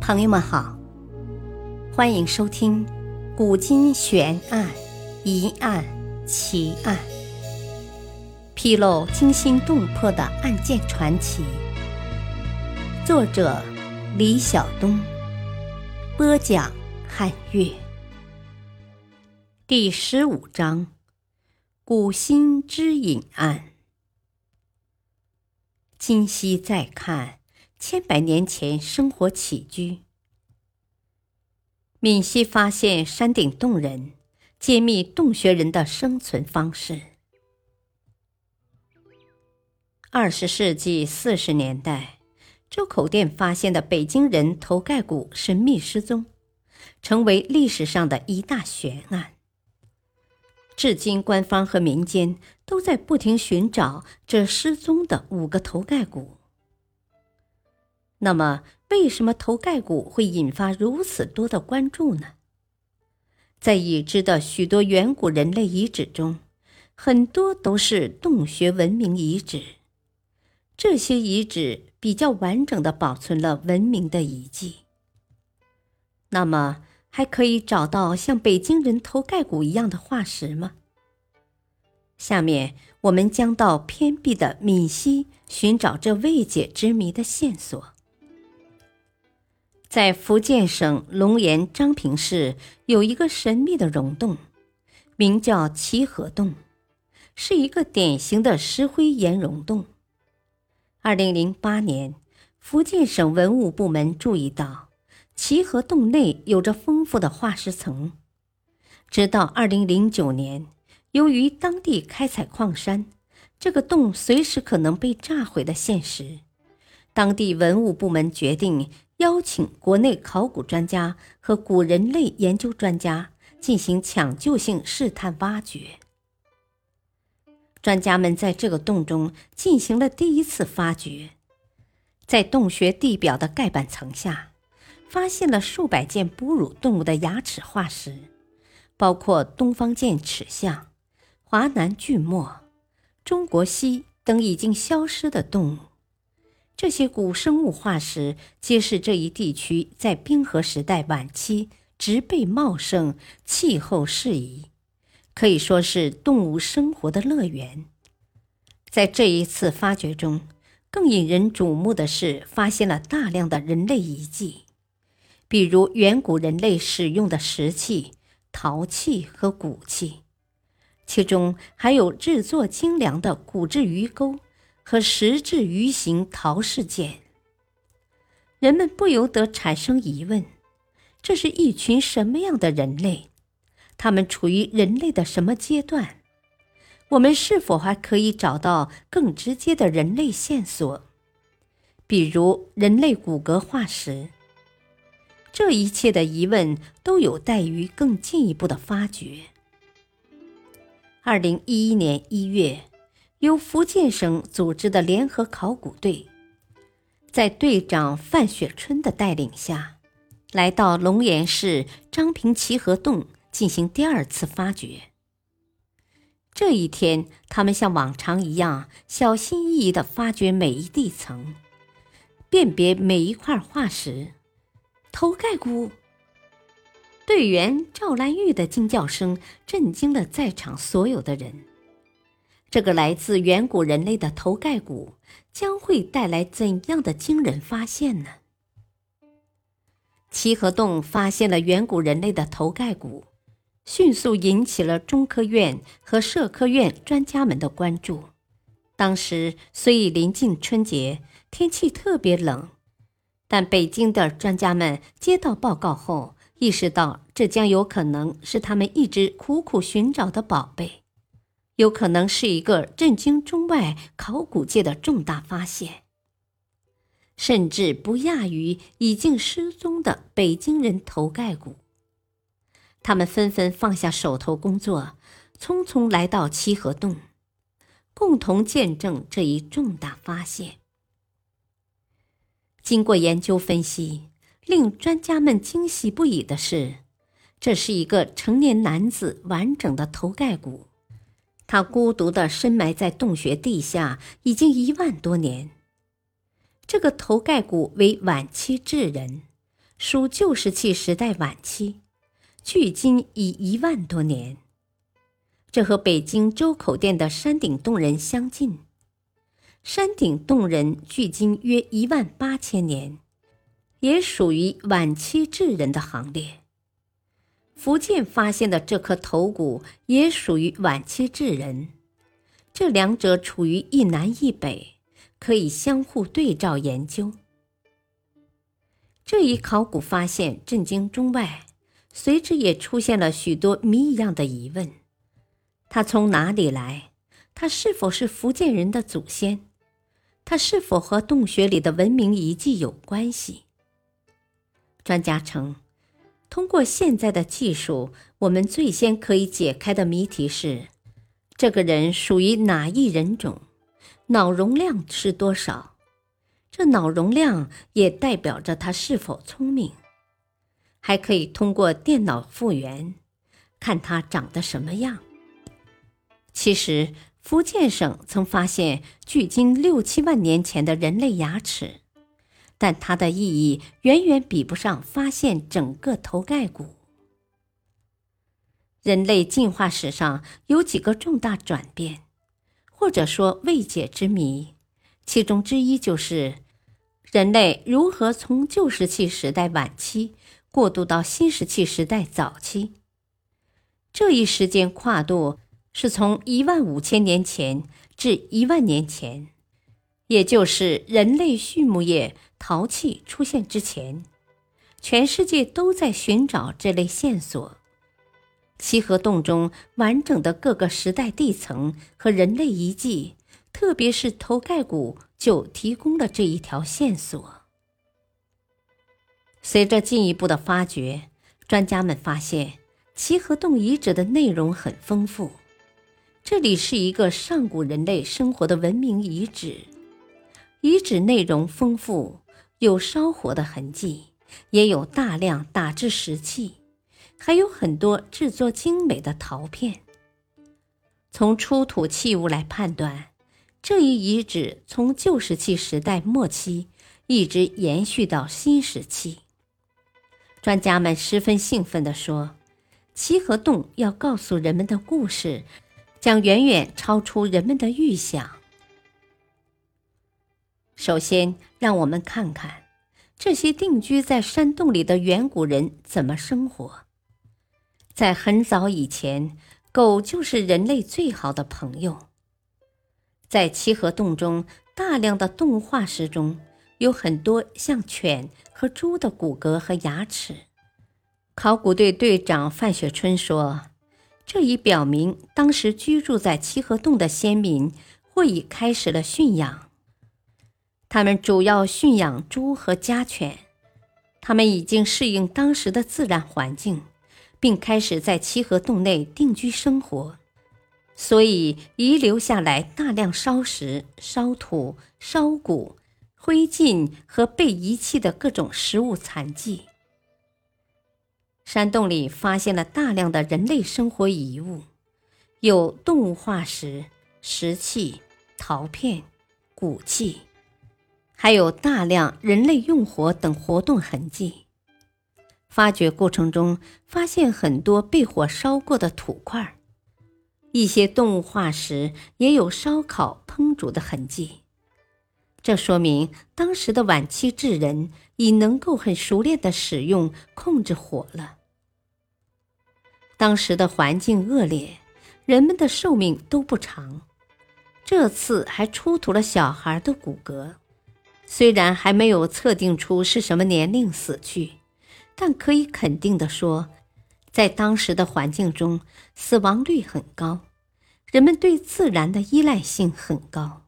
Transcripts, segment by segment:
朋友们好，欢迎收听《古今悬案、疑案、奇案》，披露惊心动魄的案件传奇。作者：李晓东，播讲：汉月。第十五章：古心之隐案。今夕再看。千百年前生活起居，闽西发现山顶洞人，揭秘洞穴人的生存方式。二十世纪四十年代，周口店发现的北京人头盖骨神秘失踪，成为历史上的一大悬案。至今，官方和民间都在不停寻找这失踪的五个头盖骨。那么，为什么头盖骨会引发如此多的关注呢？在已知的许多远古人类遗址中，很多都是洞穴文明遗址。这些遗址比较完整的保存了文明的遗迹。那么，还可以找到像北京人头盖骨一样的化石吗？下面我们将到偏僻的闽西寻找这未解之谜的线索。在福建省龙岩漳平市有一个神秘的溶洞，名叫齐河洞，是一个典型的石灰岩溶洞。二零零八年，福建省文物部门注意到齐河洞内有着丰富的化石层。直到二零零九年，由于当地开采矿山，这个洞随时可能被炸毁的现实，当地文物部门决定。邀请国内考古专家和古人类研究专家进行抢救性试探挖掘。专家们在这个洞中进行了第一次发掘，在洞穴地表的盖板层下，发现了数百件哺乳动物的牙齿化石，包括东方剑齿象、华南巨貘、中国犀等已经消失的动物。这些古生物化石揭示这一地区在冰河时代晚期植被茂盛、气候适宜，可以说是动物生活的乐园。在这一次发掘中，更引人瞩目的是发现了大量的人类遗迹，比如远古人类使用的石器、陶器和骨器，其中还有制作精良的骨质鱼钩。和石质鱼形陶饰件，人们不由得产生疑问：这是一群什么样的人类？他们处于人类的什么阶段？我们是否还可以找到更直接的人类线索，比如人类骨骼化石？这一切的疑问都有待于更进一步的发掘。二零一一年一月。由福建省组织的联合考古队，在队长范雪春的带领下，来到龙岩市张平齐河洞进行第二次发掘。这一天，他们像往常一样，小心翼翼地发掘每一地层，辨别每一块化石。头盖骨！队员赵兰玉的惊叫声震惊了在场所有的人。这个来自远古人类的头盖骨将会带来怎样的惊人发现呢？齐河洞发现了远古人类的头盖骨，迅速引起了中科院和社科院专家们的关注。当时虽已临近春节，天气特别冷，但北京的专家们接到报告后，意识到这将有可能是他们一直苦苦寻找的宝贝。有可能是一个震惊中外考古界的重大发现，甚至不亚于已经失踪的北京人头盖骨。他们纷纷放下手头工作，匆匆来到七河洞，共同见证这一重大发现。经过研究分析，令专家们惊喜不已的是，这是一个成年男子完整的头盖骨。他孤独地深埋在洞穴地下，已经一万多年。这个头盖骨为晚期智人，属旧石器时代晚期，距今已一万多年。这和北京周口店的山顶洞人相近。山顶洞人距今约一万八千年，也属于晚期智人的行列。福建发现的这颗头骨也属于晚期智人，这两者处于一南一北，可以相互对照研究。这一考古发现震惊中外，随之也出现了许多谜一样的疑问：他从哪里来？他是否是福建人的祖先？它是否和洞穴里的文明遗迹有关系？专家称，通过现在的技术，我们最先可以解开的谜题是：这个人属于哪一人种？脑容量是多少？这脑容量也代表着他是否聪明。还可以通过电脑复原，看他长得什么样。其实。福建省曾发现距今六七万年前的人类牙齿，但它的意义远远比不上发现整个头盖骨。人类进化史上有几个重大转变，或者说未解之谜，其中之一就是人类如何从旧石器时代晚期过渡到新石器时代早期。这一时间跨度。是从一万五千年前至一万年前，也就是人类畜牧业陶器出现之前，全世界都在寻找这类线索。齐河洞中完整的各个时代地层和人类遗迹，特别是头盖骨，就提供了这一条线索。随着进一步的发掘，专家们发现齐河洞遗址的内容很丰富。这里是一个上古人类生活的文明遗址，遗址内容丰富，有烧火的痕迹，也有大量打制石器，还有很多制作精美的陶片。从出土器物来判断，这一遗址从旧石器时代末期一直延续到新石器。专家们十分兴奋地说：“齐河洞要告诉人们的故事。”将远远超出人们的预想。首先，让我们看看这些定居在山洞里的远古人怎么生活。在很早以前，狗就是人类最好的朋友。在七河洞中，大量的动物化石中有很多像犬和猪的骨骼和牙齿。考古队队长范雪春说。这已表明，当时居住在齐河洞的先民或已开始了驯养。他们主要驯养猪和家犬，他们已经适应当时的自然环境，并开始在七河洞内定居生活，所以遗留下来大量烧石、烧土、烧骨、灰烬和被遗弃的各种食物残迹。山洞里发现了大量的人类生活遗物，有动物化石、石器、陶片、骨器，还有大量人类用火等活动痕迹。发掘过程中发现很多被火烧过的土块，一些动物化石也有烧烤烹煮的痕迹。这说明当时的晚期智人已能够很熟练地使用控制火了。当时的环境恶劣，人们的寿命都不长。这次还出土了小孩的骨骼，虽然还没有测定出是什么年龄死去，但可以肯定的说，在当时的环境中，死亡率很高，人们对自然的依赖性很高。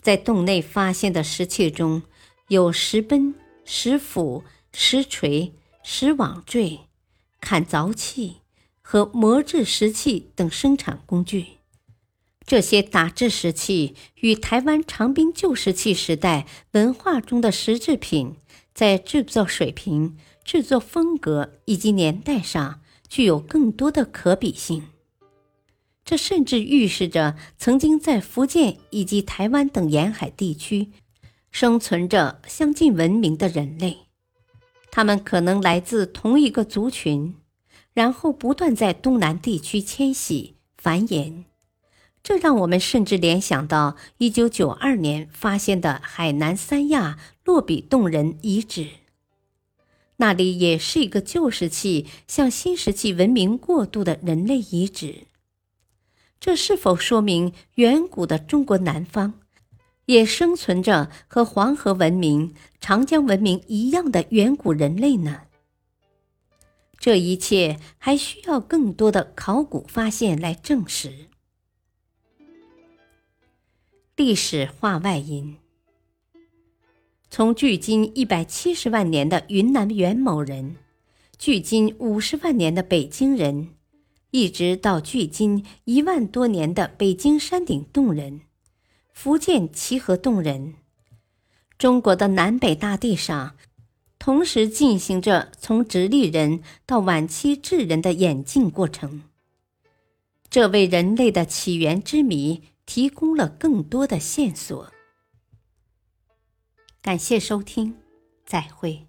在洞内发现的石器中有石奔、石斧、石锤、石网坠。砍凿器和磨制石器等生产工具，这些打制石器与台湾长滨旧石器时代文化中的石制品在制作水平、制作风格以及年代上具有更多的可比性。这甚至预示着曾经在福建以及台湾等沿海地区生存着相近文明的人类。他们可能来自同一个族群，然后不断在东南地区迁徙繁衍。这让我们甚至联想到1992年发现的海南三亚洛比洞人遗址，那里也是一个旧石器向新石器文明过渡的人类遗址。这是否说明远古的中国南方也生存着和黄河文明、长江文明一样的远古人类呢？这一切还需要更多的考古发现来证实。历史话外音：从距今一百七十万年的云南元谋人，距今五十万年的北京人，一直到距今一万多年的北京山顶洞人、福建齐河洞人，中国的南北大地上，同时进行着从直立人到晚期智人的演进过程。这为人类的起源之谜。提供了更多的线索。感谢收听，再会。